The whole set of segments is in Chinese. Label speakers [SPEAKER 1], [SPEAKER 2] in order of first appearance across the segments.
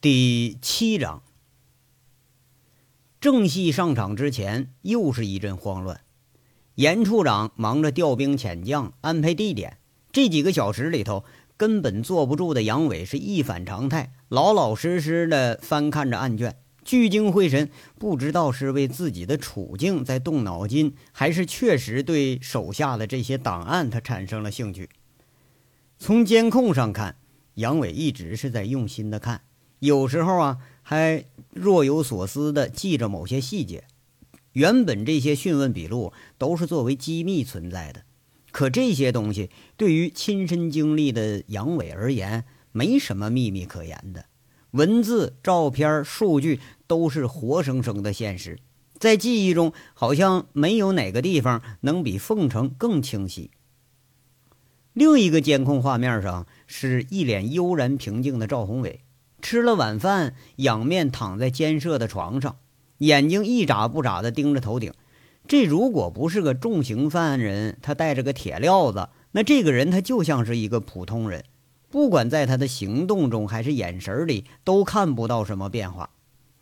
[SPEAKER 1] 第七章，正戏上场之前，又是一阵慌乱。严处长忙着调兵遣将、安排地点，这几个小时里头，根本坐不住的杨伟是一反常态，老老实实的翻看着案卷，聚精会神，不知道是为自己的处境在动脑筋，还是确实对手下的这些档案他产生了兴趣。从监控上看，杨伟一直是在用心的看。有时候啊，还若有所思地记着某些细节。原本这些讯问笔录都是作为机密存在的，可这些东西对于亲身经历的杨伟而言，没什么秘密可言的。文字、照片、数据都是活生生的现实，在记忆中好像没有哪个地方能比凤城更清晰。另一个监控画面上是一脸悠然平静的赵宏伟。吃了晚饭，仰面躺在监舍的床上，眼睛一眨不眨地盯着头顶。这如果不是个重刑犯人，他带着个铁镣子，那这个人他就像是一个普通人，不管在他的行动中还是眼神里，都看不到什么变化。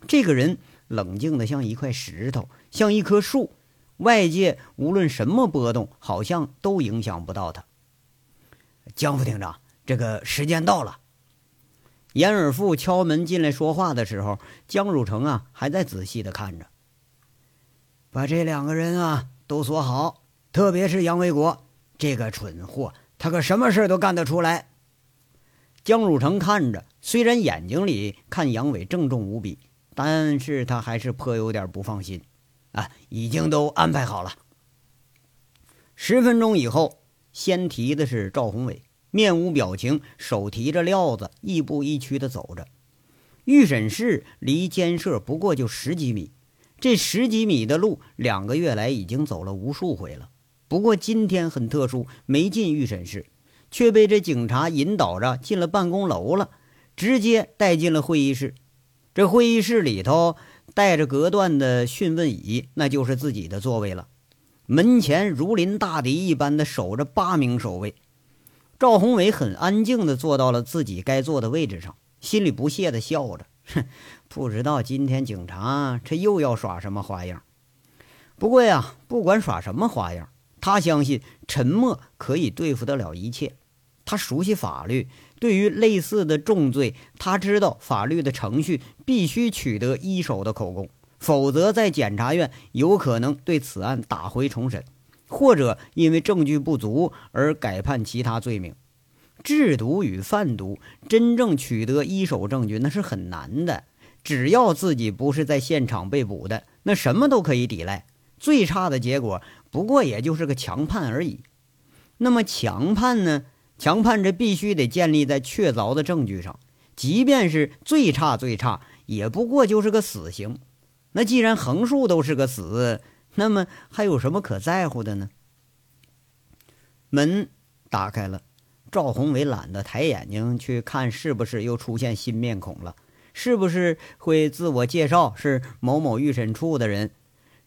[SPEAKER 1] 这个人冷静的像一块石头，像一棵树，外界无论什么波动，好像都影响不到他。江副厅长，这个时间到了。严尔富敲门进来说话的时候，江汝成啊还在仔细的看着。把这两个人啊都锁好，特别是杨卫国这个蠢货，他可什么事都干得出来。江汝成看着，虽然眼睛里看杨伟郑重无比，但是他还是颇有点不放心。啊，已经都安排好了。十分钟以后，先提的是赵宏伟。面无表情，手提着料子，亦步亦趋地走着。预审室离监舍不过就十几米，这十几米的路，两个月来已经走了无数回了。不过今天很特殊，没进预审室，却被这警察引导着进了办公楼了，直接带进了会议室。这会议室里头带着隔断的讯问椅，那就是自己的座位了。门前如临大敌一般的守着八名守卫。赵宏伟很安静地坐到了自己该坐的位置上，心里不屑地笑着：“哼，不知道今天警察这又要耍什么花样。不过呀，不管耍什么花样，他相信沉默可以对付得了一切。他熟悉法律，对于类似的重罪，他知道法律的程序必须取得一手的口供，否则在检察院有可能对此案打回重审。”或者因为证据不足而改判其他罪名，制毒与贩毒真正取得一手证据那是很难的。只要自己不是在现场被捕的，那什么都可以抵赖。最差的结果不过也就是个强判而已。那么强判呢？强判这必须得建立在确凿的证据上，即便是最差最差，也不过就是个死刑。那既然横竖都是个死。那么还有什么可在乎的呢？门打开了，赵宏伟懒得抬眼睛去看是不是又出现新面孔了，是不是会自我介绍是某某预审处的人？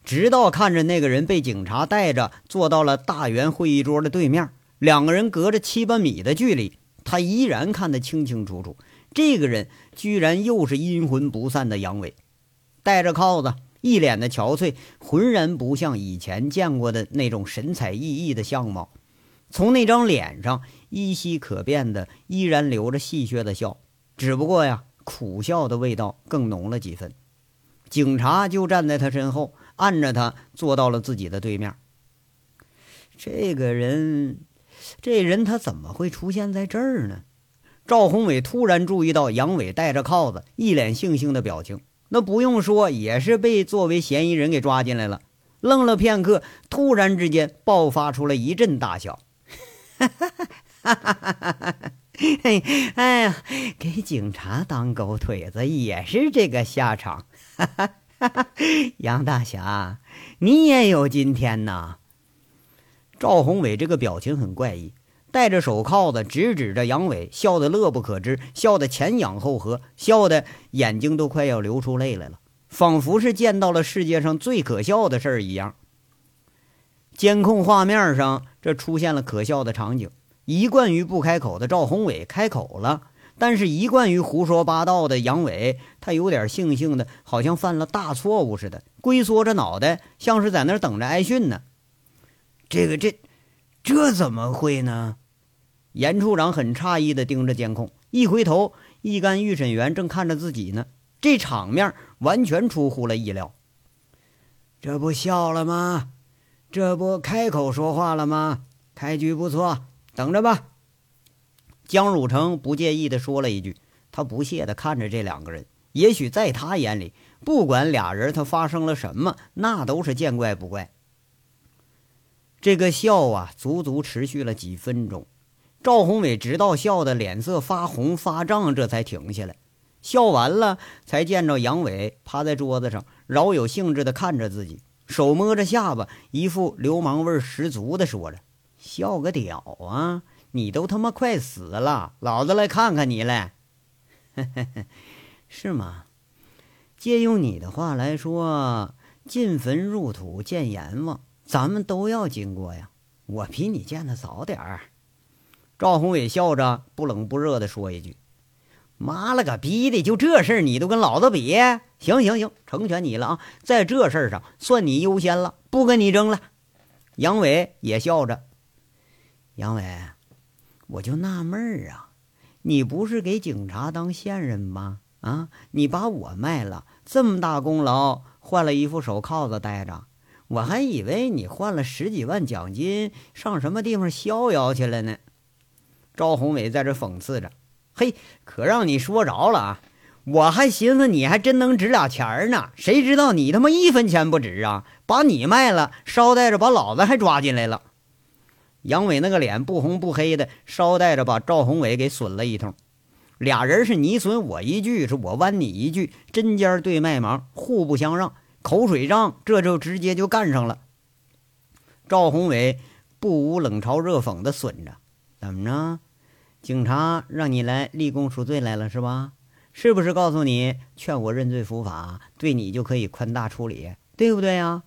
[SPEAKER 1] 直到看着那个人被警察带着坐到了大圆会议桌的对面，两个人隔着七八米的距离，他依然看得清清楚楚。这个人居然又是阴魂不散的杨伟，戴着铐子。一脸的憔悴，浑然不像以前见过的那种神采奕奕的相貌。从那张脸上依稀可辨的，依然留着戏谑的笑，只不过呀，苦笑的味道更浓了几分。警察就站在他身后，按着他坐到了自己的对面。这个人，这人他怎么会出现在这儿呢？赵宏伟突然注意到杨伟戴着铐子，一脸悻悻的表情。那不用说，也是被作为嫌疑人给抓进来了。愣了片刻，突然之间爆发出了一阵大笑，哈哈哈哈哈哈！哎呀，给警察当狗腿子也是这个下场，哈哈！杨大侠，你也有今天呐！赵宏伟这个表情很怪异。戴着手铐子，直指着杨伟，笑得乐不可支，笑得前仰后合，笑得眼睛都快要流出泪来了，仿佛是见到了世界上最可笑的事儿一样。监控画面上，这出现了可笑的场景：一贯于不开口的赵宏伟开口了，但是一贯于胡说八道的杨伟，他有点悻悻的，好像犯了大错误似的，龟缩着脑袋，像是在那儿等着挨训呢。这个这，这怎么会呢？严处长很诧异的盯着监控，一回头，一干预审员正看着自己呢。这场面完全出乎了意料。这不笑了吗？这不开口说话了吗？开局不错，等着吧。江汝成不介意地说了一句，他不屑地看着这两个人。也许在他眼里，不管俩人他发生了什么，那都是见怪不怪。这个笑啊，足足持续了几分钟。赵宏伟直到笑得脸色发红发胀，这才停下来。笑完了，才见着杨伟趴在桌子上，饶有兴致地看着自己，手摸着下巴，一副流氓味十足的说着：“笑个屌啊！”你都他妈快死了，老子来看看你来，是吗？借用你的话来说，进坟入土见阎王，咱们都要经过呀。我比你见的早点儿。赵宏伟笑着不冷不热的说一句：“妈了个逼的，就这事儿你都跟老子比？行行行，成全你了啊，在这事儿上算你优先了，不跟你争了。”杨伟也笑着，杨伟。我就纳闷儿啊，你不是给警察当线人吗？啊，你把我卖了，这么大功劳，换了一副手铐子戴着，我还以为你换了十几万奖金，上什么地方逍遥去了呢？赵宏伟在这讽刺着，嘿，可让你说着了啊！我还寻思你还真能值俩钱儿呢，谁知道你他妈一分钱不值啊！把你卖了，捎带着把老子还抓进来了。杨伟那个脸不红不黑的，捎带着把赵宏伟给损了一通。俩人是你损我一句，是我剜你一句，针尖对麦芒，互不相让，口水仗这就直接就干上了。赵宏伟不无冷嘲热讽的损着：“怎么着？警察让你来立功赎罪来了是吧？是不是告诉你劝我认罪伏法，对你就可以宽大处理，对不对呀？”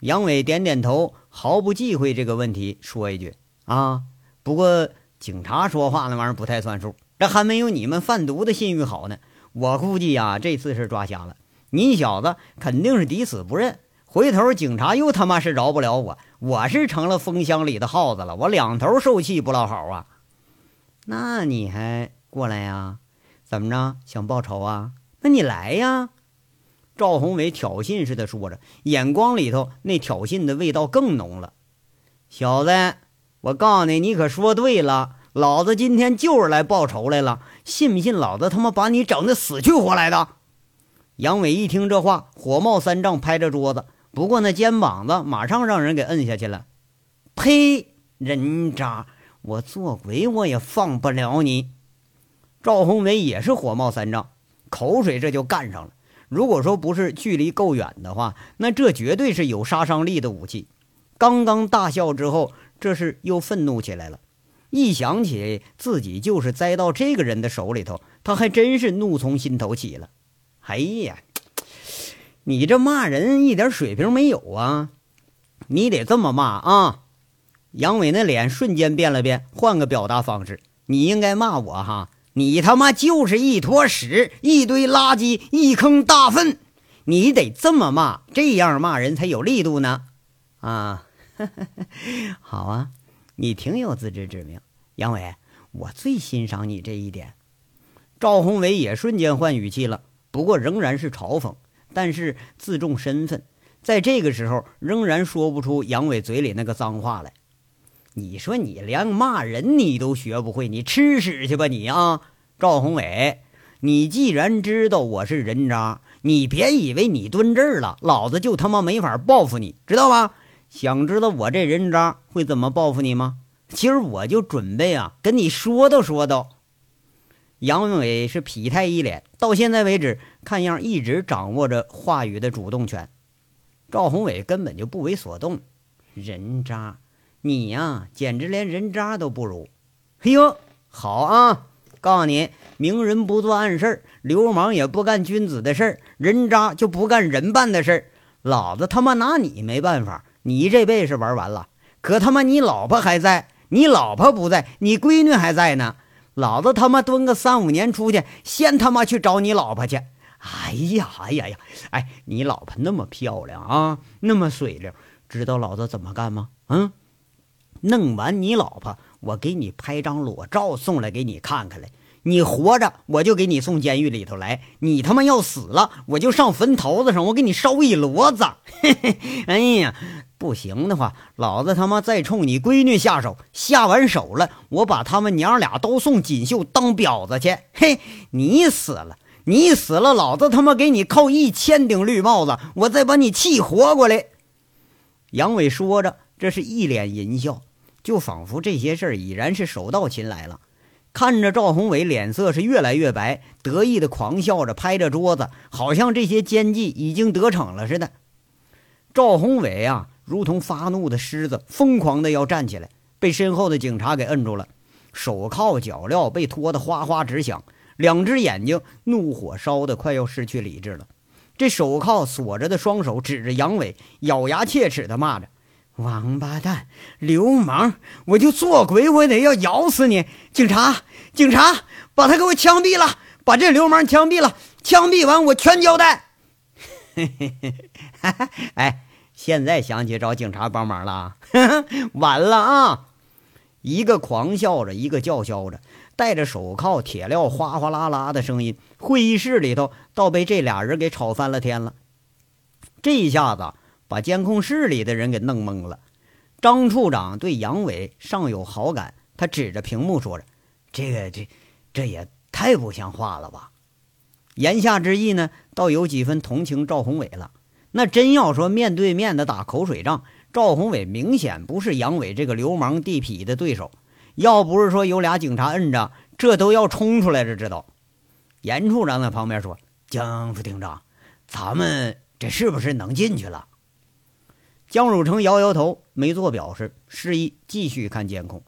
[SPEAKER 1] 杨伟点点头，毫不忌讳这个问题，说一句：“啊，不过警察说话那玩意儿不太算数，这还没有你们贩毒的信誉好呢。我估计呀，这次是抓瞎了，你小子肯定是抵死不认。回头警察又他妈是饶不了我，我是成了风箱里的耗子了，我两头受气不老好啊。那你还过来呀？怎么着？想报仇啊？那你来呀！”赵宏伟挑衅似的说着，眼光里头那挑衅的味道更浓了。小子，我告诉你，你可说对了，老子今天就是来报仇来了，信不信老子他妈把你整的死去活来的？杨伟一听这话，火冒三丈，拍着桌子，不过那肩膀子马上让人给摁下去了。呸！人渣！我做鬼我也放不了你！赵宏伟也是火冒三丈，口水这就干上了。如果说不是距离够远的话，那这绝对是有杀伤力的武器。刚刚大笑之后，这是又愤怒起来了。一想起自己就是栽到这个人的手里头，他还真是怒从心头起了。哎呀，你这骂人一点水平没有啊！你得这么骂啊！杨伟那脸瞬间变了变，换个表达方式，你应该骂我哈。你他妈就是一坨屎，一堆垃圾，一坑大粪！你得这么骂，这样骂人才有力度呢。啊，好啊，你挺有自知之明，杨伟，我最欣赏你这一点。赵宏伟也瞬间换语气了，不过仍然是嘲讽，但是自重身份，在这个时候仍然说不出杨伟嘴里那个脏话来。你说你连骂人你都学不会，你吃屎去吧你啊！赵宏伟，你既然知道我是人渣，你别以为你蹲这儿了，老子就他妈没法报复你，知道吧？想知道我这人渣会怎么报复你吗？今儿我就准备啊，跟你说道说道。杨伟是痞态一脸，到现在为止，看样一直掌握着话语的主动权。赵宏伟根本就不为所动，人渣。你呀，简直连人渣都不如！嘿呦，好啊！告诉你，明人不做暗事儿流氓也不干君子的事儿，人渣就不干人办的事儿。老子他妈拿你没办法，你这辈子玩完了。可他妈你老婆还在，你老婆不在，你闺女还在呢。老子他妈蹲个三五年出去，先他妈去找你老婆去。哎呀，哎呀呀，哎，你老婆那么漂亮啊，那么水灵，知道老子怎么干吗？嗯，弄完你老婆，我给你拍张裸照送来给你看看来。你活着，我就给你送监狱里头来；你他妈要死了，我就上坟头子上，我给你烧一骡子。哎呀，不行的话，老子他妈再冲你闺女下手，下完手了，我把他们娘俩都送锦绣当婊子去。嘿，你死了，你死了，老子他妈给你扣一千顶绿帽子，我再把你气活过来。杨伟说着，这是一脸淫笑，就仿佛这些事儿已然是手到擒来了。看着赵宏伟脸色是越来越白，得意的狂笑着，拍着桌子，好像这些奸计已经得逞了似的。赵宏伟啊，如同发怒的狮子，疯狂的要站起来，被身后的警察给摁住了，手铐脚镣被拖得哗哗直响，两只眼睛怒火烧得快要失去理智了。这手铐锁着的双手指着杨伟，咬牙切齿的骂着。王八蛋，流氓！我就做鬼，我也得要咬死你！警察，警察，把他给我枪毙了！把这流氓枪毙了！枪毙完，我全交代。嘿嘿嘿，哎，现在想起找警察帮忙了？晚了啊！一个狂笑着，一个叫嚣着，戴着手铐，铁镣哗哗啦啦的声音，会议室里头倒被这俩人给吵翻了天了。这一下子。把监控室里的人给弄懵了。张处长对杨伟尚有好感，他指着屏幕说着：“这个，这，这也太不像话了吧？”言下之意呢，倒有几分同情赵宏伟了。那真要说面对面的打口水仗，赵宏伟明显不是杨伟这个流氓地痞的对手。要不是说有俩警察摁着，这都要冲出来了。知道？严处长在旁边说：“江副厅长，咱们这是不是能进去了？”江汝成摇摇头，没做表示，示意继续看监控。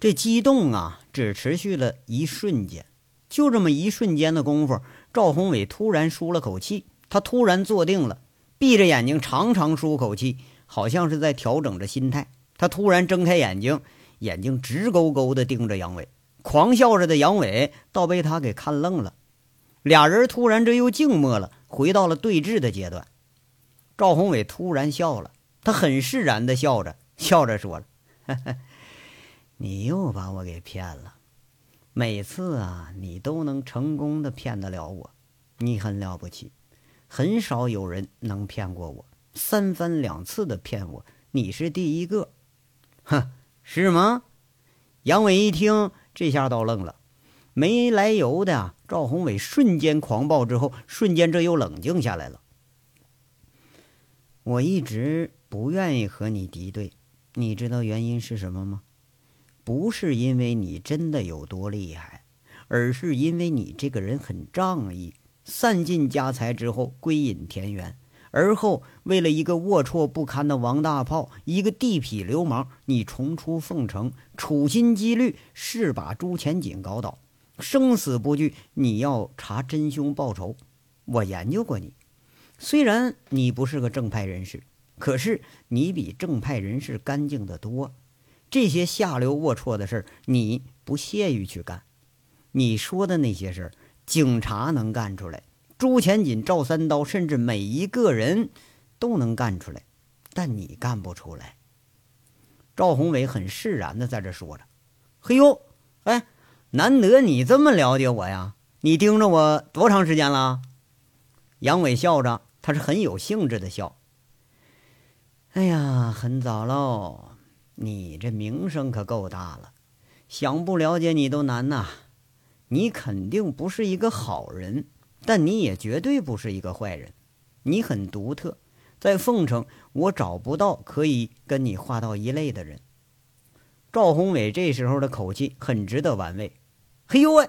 [SPEAKER 1] 这激动啊，只持续了一瞬间，就这么一瞬间的功夫，赵宏伟突然舒了口气，他突然坐定了，闭着眼睛长长舒口气，好像是在调整着心态。他突然睁开眼睛，眼睛直勾勾地盯着杨伟，狂笑着的杨伟倒被他给看愣了。俩人突然这又静默了，回到了对峙的阶段。赵宏伟突然笑了，他很释然的笑着，笑着说了：“ 你又把我给骗了。每次啊，你都能成功的骗得了我，你很了不起。很少有人能骗过我，三番两次的骗我，你是第一个。哼，是吗？”杨伟一听，这下倒愣了，没来由的，赵宏伟瞬间狂暴之后，瞬间这又冷静下来了。我一直不愿意和你敌对，你知道原因是什么吗？不是因为你真的有多厉害，而是因为你这个人很仗义，散尽家财之后归隐田园，而后为了一个龌龊不堪的王大炮，一个地痞流氓，你重出凤城，处心积虑是把朱前锦搞倒，生死不惧，你要查真凶报仇。我研究过你。虽然你不是个正派人士，可是你比正派人士干净的多。这些下流龌龊的事儿，你不屑于去干。你说的那些事儿，警察能干出来，朱前锦、赵三刀，甚至每一个人都能干出来，但你干不出来。赵宏伟很释然的在这说着：“嘿呦，哎，难得你这么了解我呀！你盯着我多长时间了？”杨伟笑着。他是很有兴致的笑。哎呀，很早喽，你这名声可够大了，想不了解你都难呐。你肯定不是一个好人，但你也绝对不是一个坏人。你很独特，在凤城我找不到可以跟你划到一类的人。赵宏伟这时候的口气很值得玩味。嘿呦喂，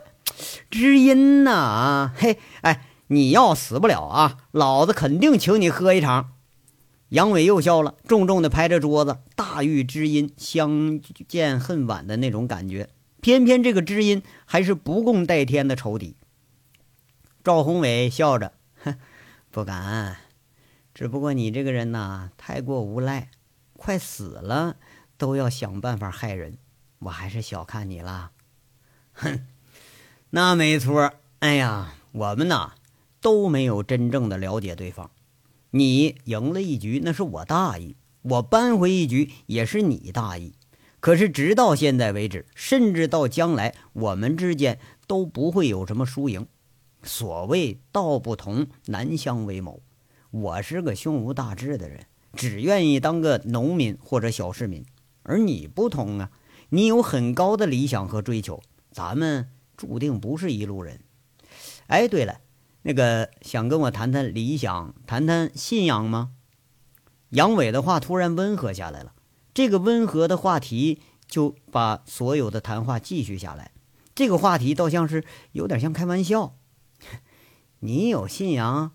[SPEAKER 1] 知音呐啊，嘿，哎。你要死不了啊！老子肯定请你喝一场。杨伟又笑了，重重的拍着桌子，大玉知音相见恨晚的那种感觉。偏偏这个知音还是不共戴天的仇敌。赵宏伟笑着，哼，不敢。只不过你这个人呐，太过无赖，快死了都要想办法害人。我还是小看你了。哼，那没错。哎呀，我们呐都没有真正的了解对方。你赢了一局，那是我大意；我扳回一局，也是你大意。可是直到现在为止，甚至到将来，我们之间都不会有什么输赢。所谓道不同，难相为谋。我是个胸无大志的人，只愿意当个农民或者小市民。而你不同啊，你有很高的理想和追求，咱们注定不是一路人。哎，对了，那个想跟我谈谈理想，谈谈信仰吗？杨伟的话突然温和下来了。这个温和的话题就把所有的谈话继续下来。这个话题倒像是有点像开玩笑。你有信仰？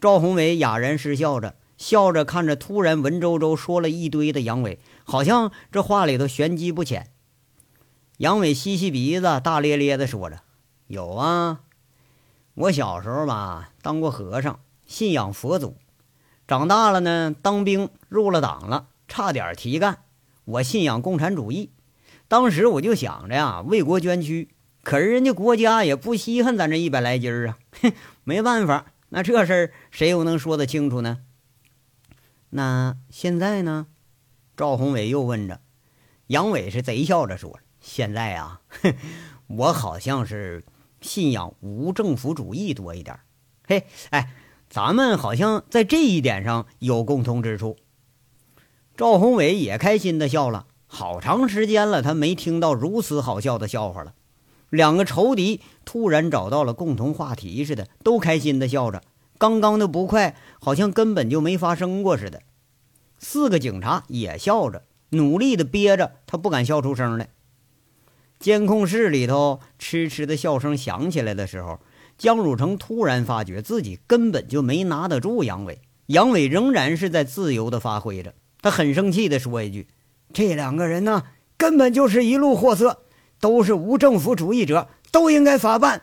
[SPEAKER 1] 赵宏伟哑然失笑着，笑着看着突然文绉绉说了一堆的杨伟，好像这话里头玄机不浅。杨伟吸吸鼻子，大咧咧的说着：“有啊，我小时候吧当过和尚，信仰佛祖。长大了呢，当兵入了党了。”差点提干，我信仰共产主义。当时我就想着呀，为国捐躯。可是人家国家也不稀罕咱这一百来斤啊，哼，没办法。那这事儿谁又能说得清楚呢？那现在呢？赵宏伟又问着。杨伟是贼笑着说：“现在啊，哼我好像是信仰无政府主义多一点。嘿，哎，咱们好像在这一点上有共同之处。”赵宏伟也开心的笑了，好长时间了，他没听到如此好笑的笑话了。两个仇敌突然找到了共同话题似的，都开心的笑着。刚刚的不快好像根本就没发生过似的。四个警察也笑着，努力的憋着，他不敢笑出声来。监控室里头痴痴的笑声响起来的时候，江汝成突然发觉自己根本就没拿得住杨伟，杨伟仍然是在自由的发挥着。他很生气地说一句：“这两个人呢，根本就是一路货色，都是无政府主义者，都应该法办。”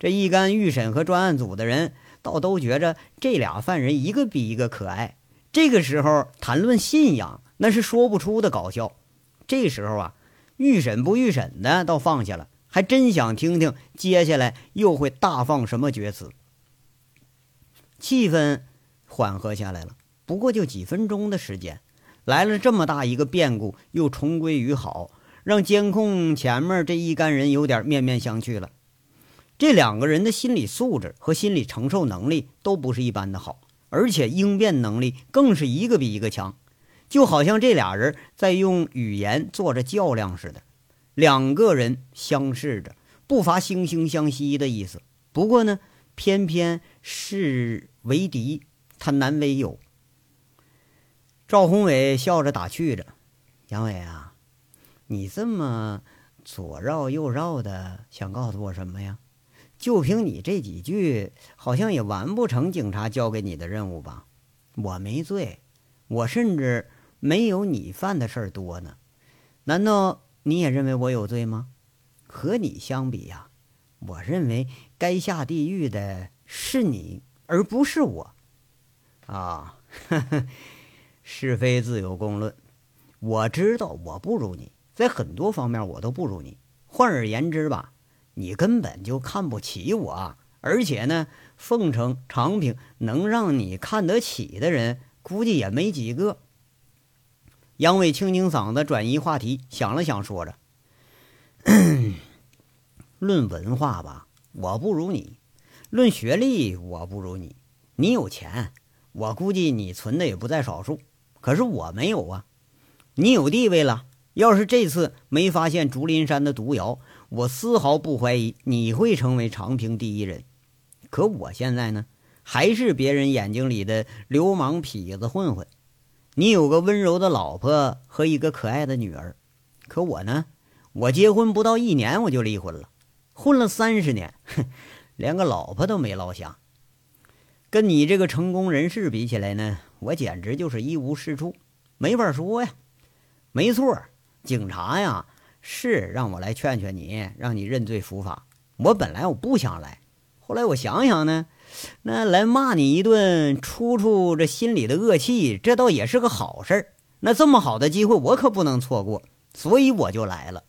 [SPEAKER 1] 这一干预审和专案组的人倒都觉着这俩犯人一个比一个可爱。这个时候谈论信仰，那是说不出的搞笑。这时候啊，预审不预审的倒放下了，还真想听听接下来又会大放什么厥词。气氛缓和下来了。不过就几分钟的时间，来了这么大一个变故，又重归于好，让监控前面这一干人有点面面相觑了。这两个人的心理素质和心理承受能力都不是一般的好，而且应变能力更是一个比一个强，就好像这俩人在用语言做着较量似的。两个人相视着，不乏惺惺相惜的意思。不过呢，偏偏是为敌，他难为友。赵宏伟笑着打趣着：“杨伟啊，你这么左绕右绕的，想告诉我什么呀？就凭你这几句，好像也完不成警察交给你的任务吧？我没罪，我甚至没有你犯的事儿多呢。难道你也认为我有罪吗？和你相比呀，我认为该下地狱的是你，而不是我。啊，呵呵。”是非自有公论，我知道我不如你，在很多方面我都不如你。换而言之吧，你根本就看不起我，而且呢，凤城长平能让你看得起的人，估计也没几个。杨伟清清嗓子，转移话题，想了想，说着：“ 论文化吧，我不如你；论学历，我不如你。你有钱，我估计你存的也不在少数。”可是我没有啊，你有地位了。要是这次没发现竹林山的毒窑，我丝毫不怀疑你会成为长平第一人。可我现在呢，还是别人眼睛里的流氓痞子混混。你有个温柔的老婆和一个可爱的女儿，可我呢，我结婚不到一年我就离婚了，混了三十年，哼，连个老婆都没落下。跟你这个成功人士比起来呢？我简直就是一无是处，没法说呀。没错，警察呀是让我来劝劝你，让你认罪伏法。我本来我不想来，后来我想想呢，那来骂你一顿，出出这心里的恶气，这倒也是个好事儿。那这么好的机会，我可不能错过。所以我就来了。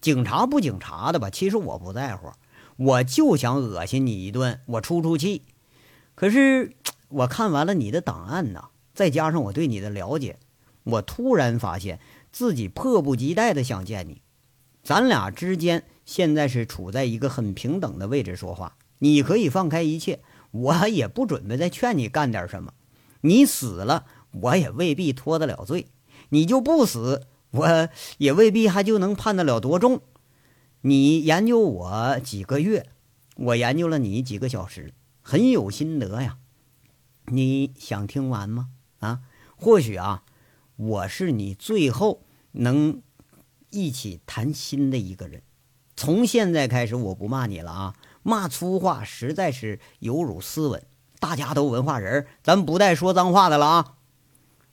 [SPEAKER 1] 警察不警察的吧？其实我不在乎，我就想恶心你一顿，我出出气。可是我看完了你的档案呐，再加上我对你的了解，我突然发现自己迫不及待的想见你。咱俩之间现在是处在一个很平等的位置说话，你可以放开一切，我也不准备再劝你干点什么。你死了，我也未必脱得了罪；你就不死，我也未必还就能判得了多重。你研究我几个月，我研究了你几个小时，很有心得呀。你想听完吗？啊，或许啊，我是你最后能一起谈心的一个人。从现在开始，我不骂你了啊，骂粗话实在是有辱斯文。大家都文化人，咱不带说脏话的了啊！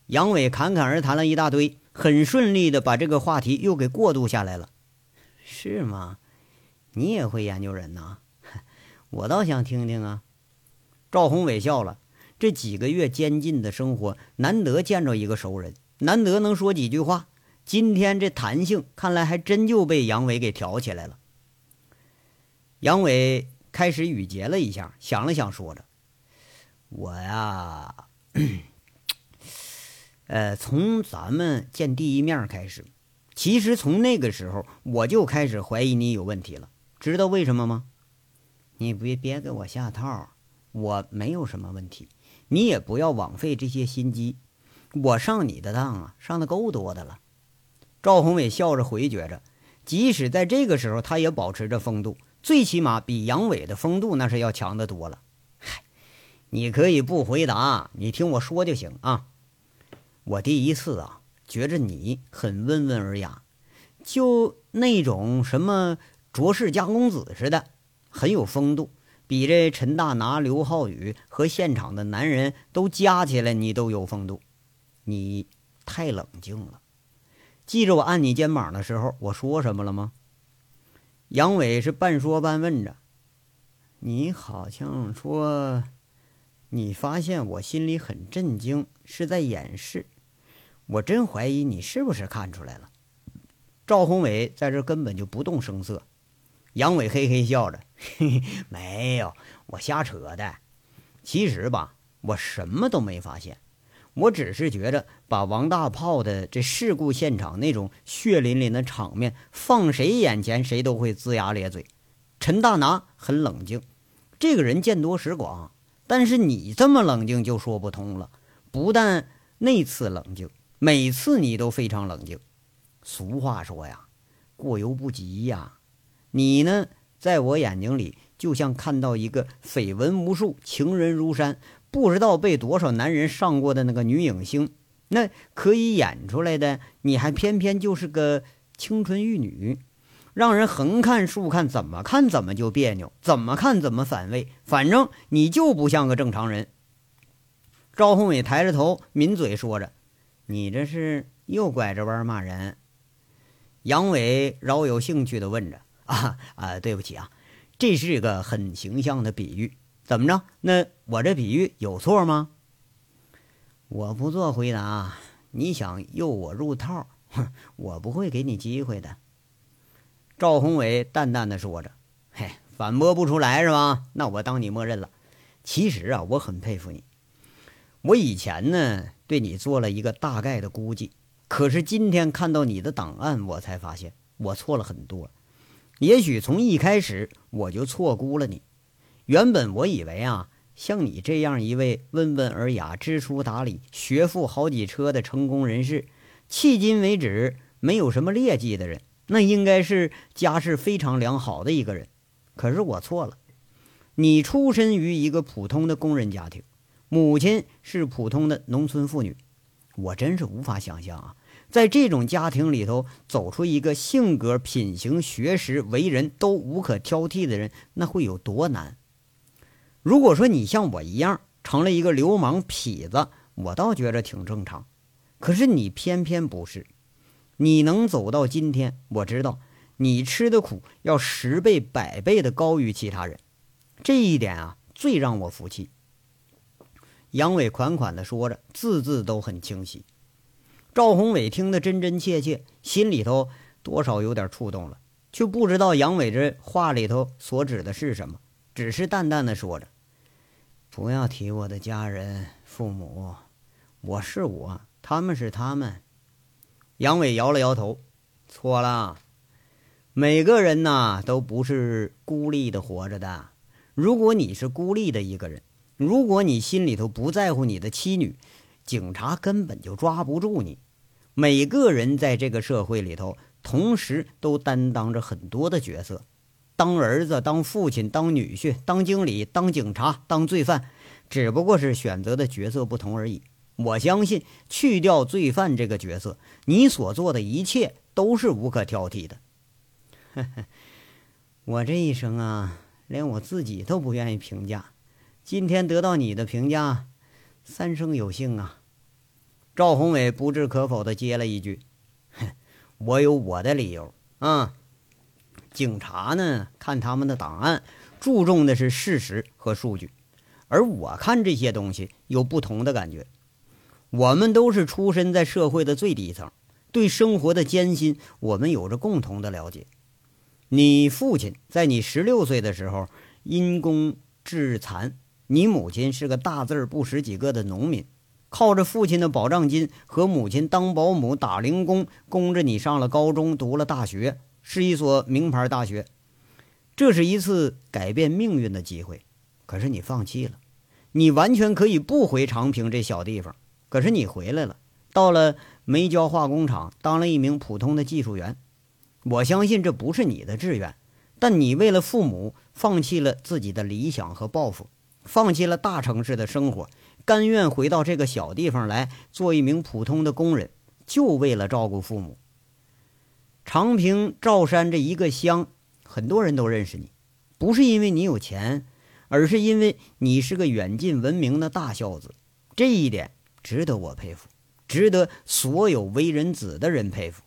[SPEAKER 1] 杨伟侃侃而谈了一大堆，很顺利的把这个话题又给过渡下来了。是吗？你也会研究人呐？我倒想听听啊！赵宏伟笑了。这几个月监禁的生活，难得见着一个熟人，难得能说几句话。今天这弹性，看来还真就被杨伟给挑起来了。杨伟开始语结了一下，想了想，说着。我呀，呃，从咱们见第一面开始，其实从那个时候我就开始怀疑你有问题了。知道为什么吗？你别别给我下套，我没有什么问题，你也不要枉费这些心机。我上你的当啊，上的够多的了。赵宏伟笑着回绝着，即使在这个时候，他也保持着风度，最起码比杨伟的风度那是要强得多了。嗨你可以不回答，你听我说就行啊。我第一次啊，觉着你很温文尔雅，就那种什么卓氏家公子似的，很有风度，比这陈大拿、刘浩宇和现场的男人都加起来，你都有风度。你太冷静了。记着我按你肩膀的时候，我说什么了吗？杨伟是半说半问着，你好像说。你发现我心里很震惊，是在掩饰。我真怀疑你是不是看出来了。赵宏伟在这根本就不动声色。杨伟嘿嘿笑着：“嘿嘿，没有，我瞎扯的。其实吧，我什么都没发现。我只是觉着把王大炮的这事故现场那种血淋淋的场面放谁眼前，谁都会龇牙咧嘴。陈大拿很冷静，这个人见多识广。”但是你这么冷静就说不通了。不但那次冷静，每次你都非常冷静。俗话说呀，过犹不及呀。你呢，在我眼睛里就像看到一个绯闻无数、情人如山、不知道被多少男人上过的那个女影星。那可以演出来的，你还偏偏就是个清纯玉女。让人横看竖看，怎么看怎么就别扭，怎么看怎么反胃。反正你就不像个正常人。赵宏伟抬着头抿嘴说着：“你这是又拐着弯骂人？”杨伟饶有兴趣地问着：“啊啊，对不起啊，这是个很形象的比喻，怎么着？那我这比喻有错吗？”我不做回答。你想诱我入套，哼，我不会给你机会的。赵宏伟淡淡的说着：“嘿，反驳不出来是吧？那我当你默认了。其实啊，我很佩服你。我以前呢，对你做了一个大概的估计，可是今天看到你的档案，我才发现我错了很多。也许从一开始我就错估了你。原本我以为啊，像你这样一位温文尔雅、知书达理、学富好几车的成功人士，迄今为止没有什么劣迹的人。”那应该是家世非常良好的一个人，可是我错了。你出身于一个普通的工人家庭，母亲是普通的农村妇女，我真是无法想象啊，在这种家庭里头走出一个性格、品行、学识、为人都无可挑剔的人，那会有多难？如果说你像我一样成了一个流氓痞子，我倒觉着挺正常，可是你偏偏不是。你能走到今天，我知道你吃的苦要十倍百倍的高于其他人，这一点啊最让我服气。杨伟款款的说着，字字都很清晰。赵宏伟听得真真切切，心里头多少有点触动了，却不知道杨伟这话里头所指的是什么，只是淡淡的说着：“不要提我的家人、父母，我是我，他们是他们。”杨伟摇了摇头：“错了，每个人呐都不是孤立的活着的。如果你是孤立的一个人，如果你心里头不在乎你的妻女。”警察根本就抓不住你。每个人在这个社会里头，同时都担当着很多的角色：当儿子、当父亲、当女婿、当经理、当警察、当罪犯，只不过是选择的角色不同而已。我相信，去掉罪犯这个角色，你所做的一切都是无可挑剔的。我这一生啊，连我自己都不愿意评价。今天得到你的评价，三生有幸啊。赵宏伟不置可否的接了一句：“，我有我的理由啊。警察呢，看他们的档案，注重的是事实和数据，而我看这些东西有不同的感觉。我们都是出身在社会的最底层，对生活的艰辛，我们有着共同的了解。你父亲在你十六岁的时候因公致残，你母亲是个大字不识几个的农民。”靠着父亲的保障金和母亲当保姆打零工，供着你上了高中，读了大学，是一所名牌大学。这是一次改变命运的机会，可是你放弃了。你完全可以不回长平这小地方，可是你回来了，到了煤焦化工厂当了一名普通的技术员。我相信这不是你的志愿，但你为了父母放弃了自己的理想和抱负，放弃了大城市的生活。甘愿回到这个小地方来做一名普通的工人，就为了照顾父母。长平赵山这一个乡，很多人都认识你，不是因为你有钱，而是因为你是个远近闻名的大孝子。这一点值得我佩服，值得所有为人子的人佩服。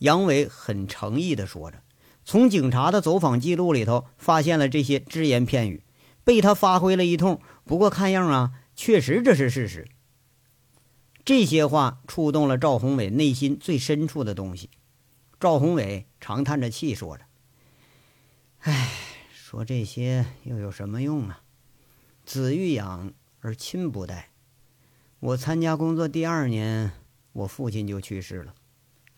[SPEAKER 1] 杨伟很诚意地说着，从警察的走访记录里头发现了这些只言片语。被他发挥了一通，不过看样啊，确实这是事实。这些话触动了赵宏伟内心最深处的东西。赵宏伟长叹着气，说着：“唉，说这些又有什么用啊？子欲养而亲不待。我参加工作第二年，我父亲就去世了，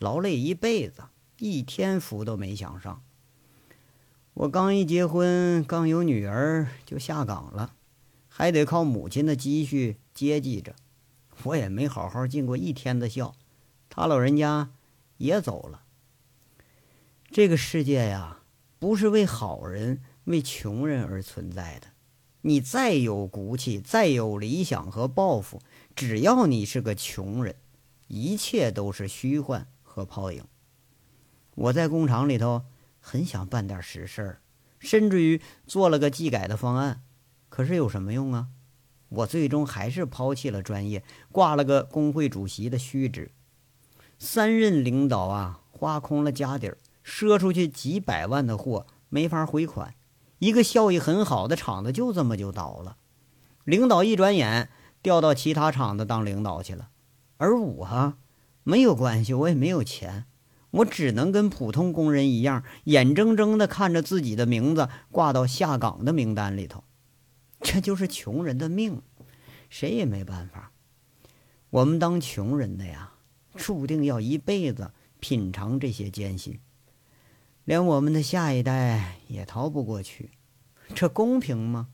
[SPEAKER 1] 劳累一辈子，一天福都没享上。”我刚一结婚，刚有女儿就下岗了，还得靠母亲的积蓄接济着。我也没好好尽过一天的孝，他老人家也走了。这个世界呀，不是为好人、为穷人而存在的。你再有骨气，再有理想和抱负，只要你是个穷人，一切都是虚幻和泡影。我在工厂里头。很想办点实事儿，甚至于做了个技改的方案，可是有什么用啊？我最终还是抛弃了专业，挂了个工会主席的虚职。三任领导啊，花空了家底儿，赊出去几百万的货没法回款，一个效益很好的厂子就这么就倒了。领导一转眼调到其他厂子当领导去了，而我没有关系，我也没有钱。我只能跟普通工人一样，眼睁睁地看着自己的名字挂到下岗的名单里头，这就是穷人的命，谁也没办法。我们当穷人的呀，注定要一辈子品尝这些艰辛，连我们的下一代也逃不过去，这公平吗？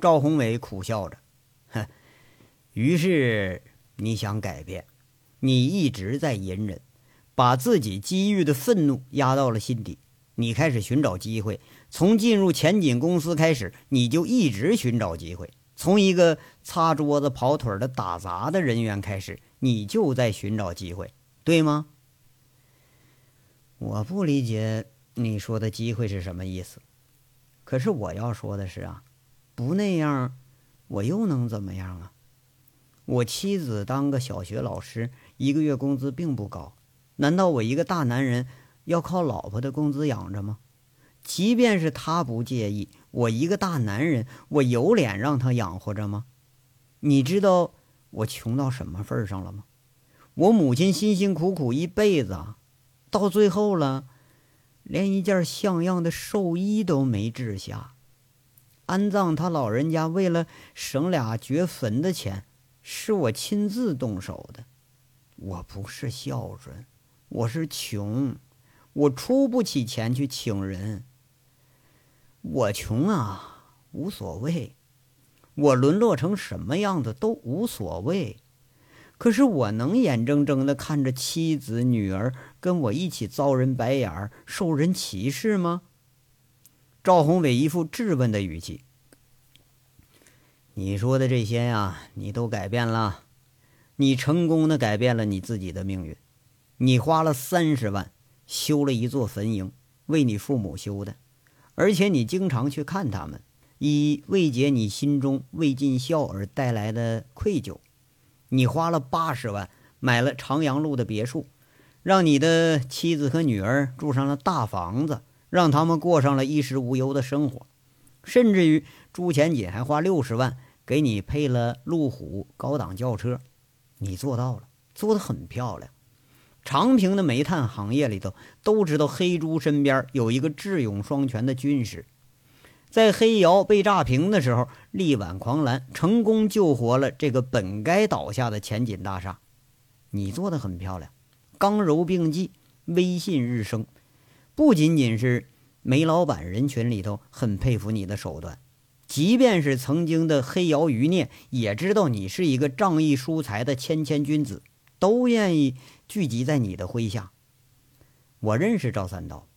[SPEAKER 1] 赵宏伟苦笑着，哼。于是你想改变，你一直在隐忍。把自己积郁的愤怒压到了心底，你开始寻找机会。从进入前景公司开始，你就一直寻找机会。从一个擦桌子、跑腿的打杂的人员开始，你就在寻找机会，对吗？我不理解你说的机会是什么意思。可是我要说的是啊，不那样，我又能怎么样啊？我妻子当个小学老师，一个月工资并不高。难道我一个大男人要靠老婆的工资养着吗？即便是他不介意，我一个大男人，我有脸让他养活着吗？你知道我穷到什么份上了吗？我母亲辛辛苦苦一辈子，到最后了，连一件像样的寿衣都没置下。安葬他老人家，为了省俩掘坟的钱，是我亲自动手的。我不是孝顺，我是穷，我出不起钱去请人。我穷啊，无所谓。我沦落成什么样子都无所谓，可是我能眼睁睁的看着妻子、女儿跟我一起遭人白眼儿、受人歧视吗？赵宏伟一副质问的语气：“你说的这些呀，你都改变了，你成功的改变了你自己的命运。你花了三十万修了一座坟茔，为你父母修的，而且你经常去看他们。”以慰藉你心中未尽孝而带来的愧疚，你花了八十万买了长阳路的别墅，让你的妻子和女儿住上了大房子，让他们过上了衣食无忧的生活，甚至于朱钱锦还花六十万给你配了路虎高档轿车，你做到了，做得很漂亮。长平的煤炭行业里头都知道黑猪身边有一个智勇双全的军师。在黑窑被炸平的时候，力挽狂澜，成功救活了这个本该倒下的前锦大厦。你做的很漂亮，刚柔并济，威信日升。不仅仅是煤老板人群里头很佩服你的手段，即便是曾经的黑窑余孽也知道你是一个仗义疏财的谦谦君子，都愿意聚集在你的麾下。我认识赵三刀，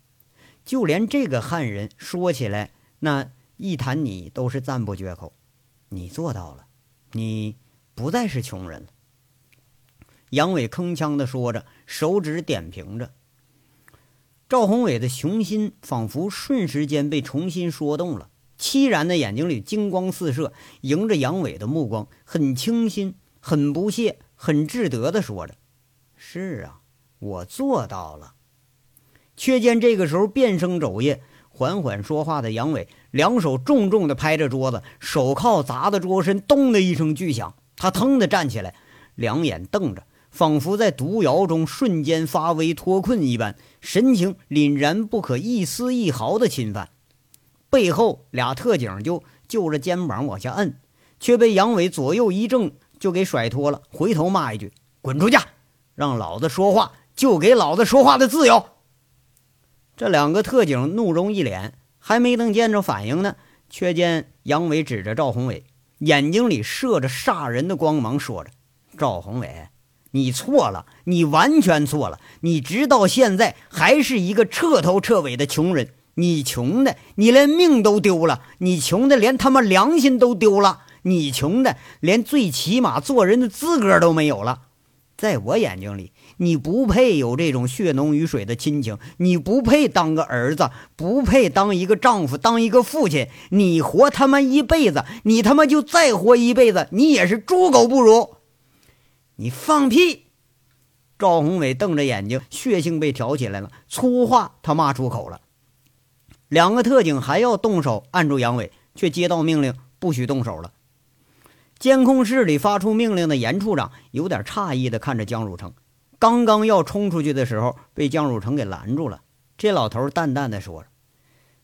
[SPEAKER 1] 就连这个汉人说起来。那一谈你都是赞不绝口，你做到了，你不再是穷人了。杨伟铿锵地说着，手指点评着。赵宏伟的雄心仿佛瞬时间被重新说动了，凄然的眼睛里金光四射，迎着杨伟的目光，很清新，很不屑，很自得地说着：“是啊，我做到了。”却见这个时候变声肘腋。缓缓说话的杨伟，两手重重地拍着桌子，手铐砸的桌身咚的一声巨响。他腾地站起来，两眼瞪着，仿佛在毒窑中瞬间发威脱困一般，神情凛然不可一丝一毫的侵犯。背后俩特警就就着肩膀往下摁，却被杨伟左右一正就给甩脱了，回头骂一句：“滚出去！让老子说话就给老子说话的自由。”这两个特警怒容一脸，还没等见着反应呢，却见杨伟指着赵宏伟，眼睛里射着煞人的光芒，说着：“赵宏伟，你错了，你完全错了，你直到现在还是一个彻头彻尾的穷人，你穷的，你连命都丢了，你穷的连他妈良心都丢了，你穷的连最起码做人的资格都没有了，在我眼睛里。”你不配有这种血浓于水的亲情，你不配当个儿子，不配当一个丈夫，当一个父亲。你活他妈一辈子，你他妈就再活一辈子，你也是猪狗不如。你放屁！赵宏伟瞪着眼睛，血性被挑起来了，粗话他骂出口了。两个特警还要动手按住杨伟，却接到命令不许动手了。监控室里发出命令的严处长有点诧异的看着江汝成。刚刚要冲出去的时候，被江汝成给拦住了。这老头淡淡的说：“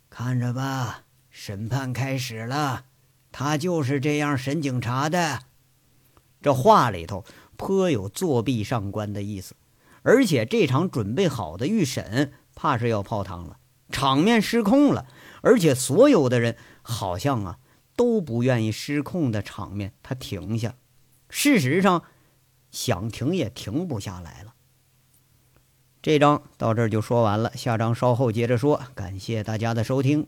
[SPEAKER 1] 看着吧，审判开始了。他就是这样审警察的。”这话里头颇有作弊上官的意思。而且这场准备好的预审，怕是要泡汤了，场面失控了。而且所有的人好像啊都不愿意失控的场面他停下。事实上。想停也停不下来了。这章到这儿就说完了，下章稍后接着说。感谢大家的收听。